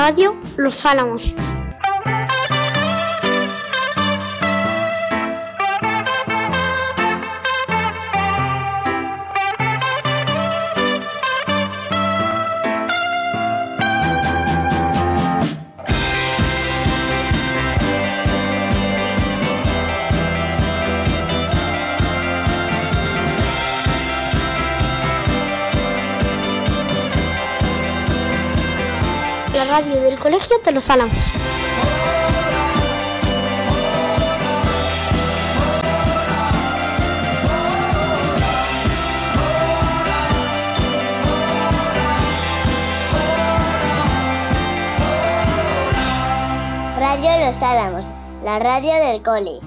Radio Los Álamos. Radio del Colegio de Los Álamos. Radio Los Álamos, la radio del cole.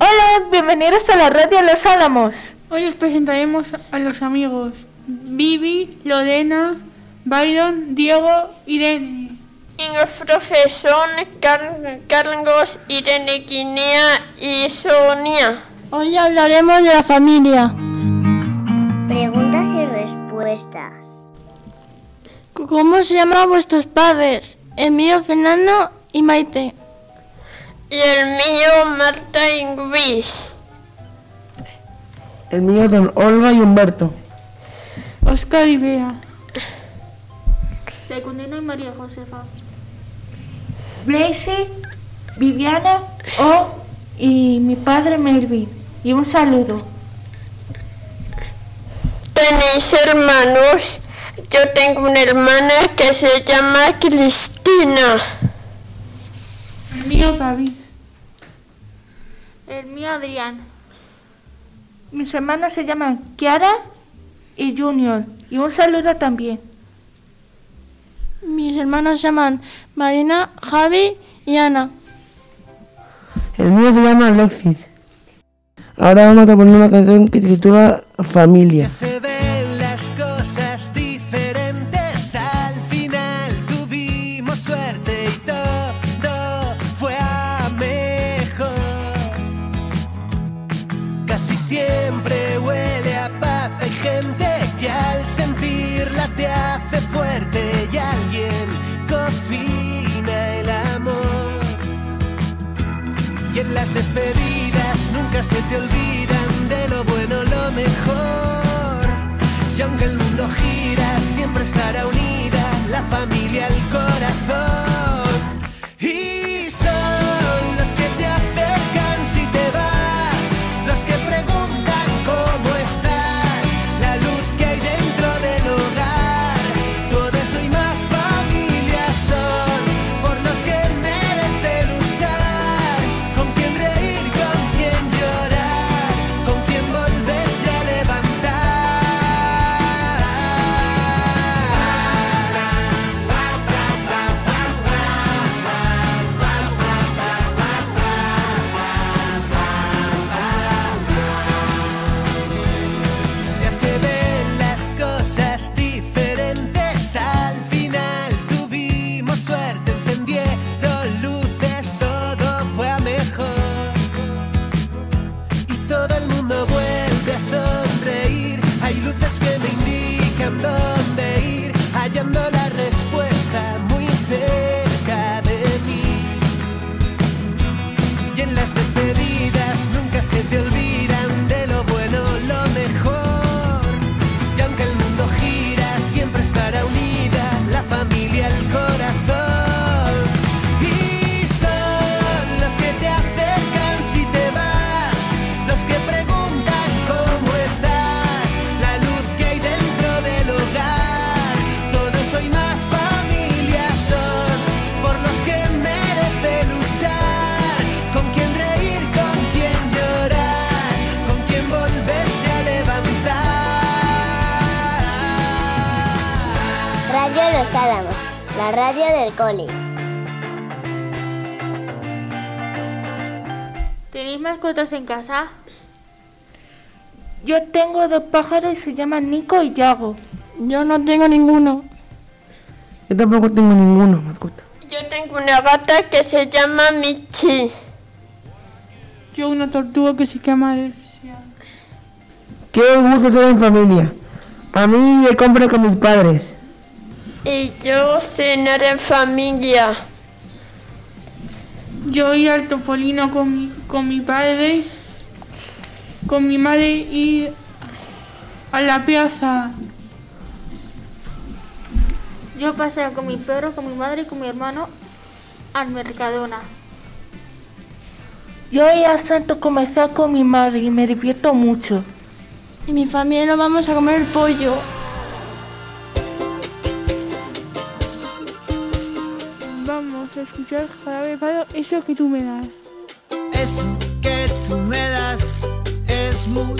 Hola, bienvenidos a la radio Los Álamos. Hoy os presentaremos a los amigos Vivi, Lorena, Byron, Diego y Deni. Y los profesores Car- Carlos, Irene Guinea y Sonia. Hoy hablaremos de la familia. Preguntas y respuestas. ¿Cómo se llaman vuestros padres? El mío Fernando y Maite. Y el mío Marta y Luis. El mío don Olga y Humberto. Oscar y Bea. Secundina y María Josefa. Blaise, Viviana O y mi padre Melvin. Y un saludo. ¿Tenéis hermanos? Yo tengo una hermana que se llama Cristina. El mío David. El mío Adrián. Mis hermanas se llaman Kiara y Junior. Y un saludo también. Mis hermanos se llaman Marina, Javi y Ana. El mío se llama Alexis. Ahora vamos a poner una canción que se titula Familia. se ven las cosas diferentes. Al final tuvimos suerte y todo fue a mejor. Casi siempre te hace fuerte y alguien cocina el amor. Y en las despedidas nunca se te olvidan The. Los Álamos, la radio del cole. ¿Tenéis mascotas en casa? Yo tengo dos pájaros y se llaman Nico y Yago. Yo no tengo ninguno. Yo tampoco tengo ninguno, mascota. Yo tengo una gata que se llama Michi. Yo una tortuga que se llama Alexia. Qué gusto estar en familia. A mí de compra con mis padres. Y yo cenar en familia. Yo ir al Topolino con mi, con mi padre, con mi madre y a la plaza. Yo paseo con mi perro, con mi madre y con mi hermano al Mercadona. Yo voy al centro comercial con mi madre y me divierto mucho. Y mi familia nos vamos a comer pollo. Escuchar Jarabe Palo, eso que tú me das. Eso que tú me das es mucho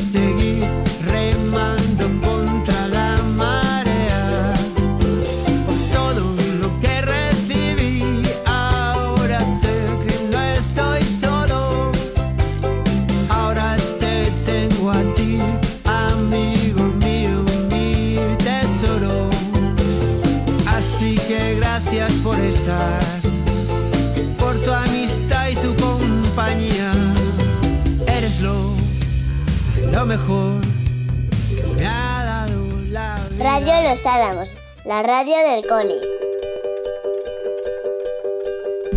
lo mejor que me ha dado la vida. Radio Los Álamos, la radio del cole.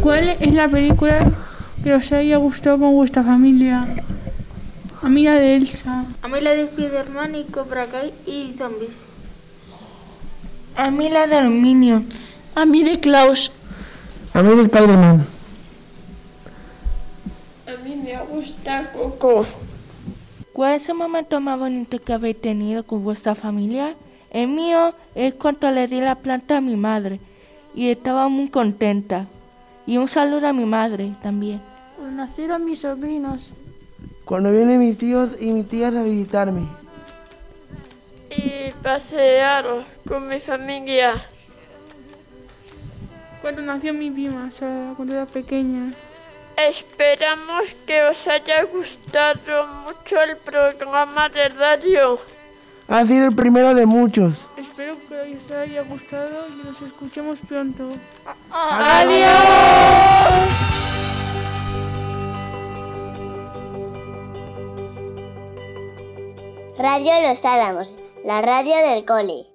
¿Cuál es la película que os haya gustado con vuestra familia? Amiga de Elsa. A mí la de Spiderman y Cobra Kai y zombies. A mí la de aluminio. A mí de Klaus. A mí de Spider-Man. A mí me gusta Coco. ¿Cuál es el momento más bonito que habéis tenido con vuestra familia? El mío es cuando le di la planta a mi madre y estaba muy contenta. Y un saludo a mi madre también. Cuando nacieron mis sobrinos. Cuando vienen mis tíos y mis tías a visitarme. Y pasear con mi familia. Cuando nació mi prima, Sara, cuando era pequeña. Esperamos que os haya gustado mucho el programa de radio. Ha sido el primero de muchos. Espero que os haya gustado y nos escuchemos pronto. Radio Los Álamos, la radio del cole.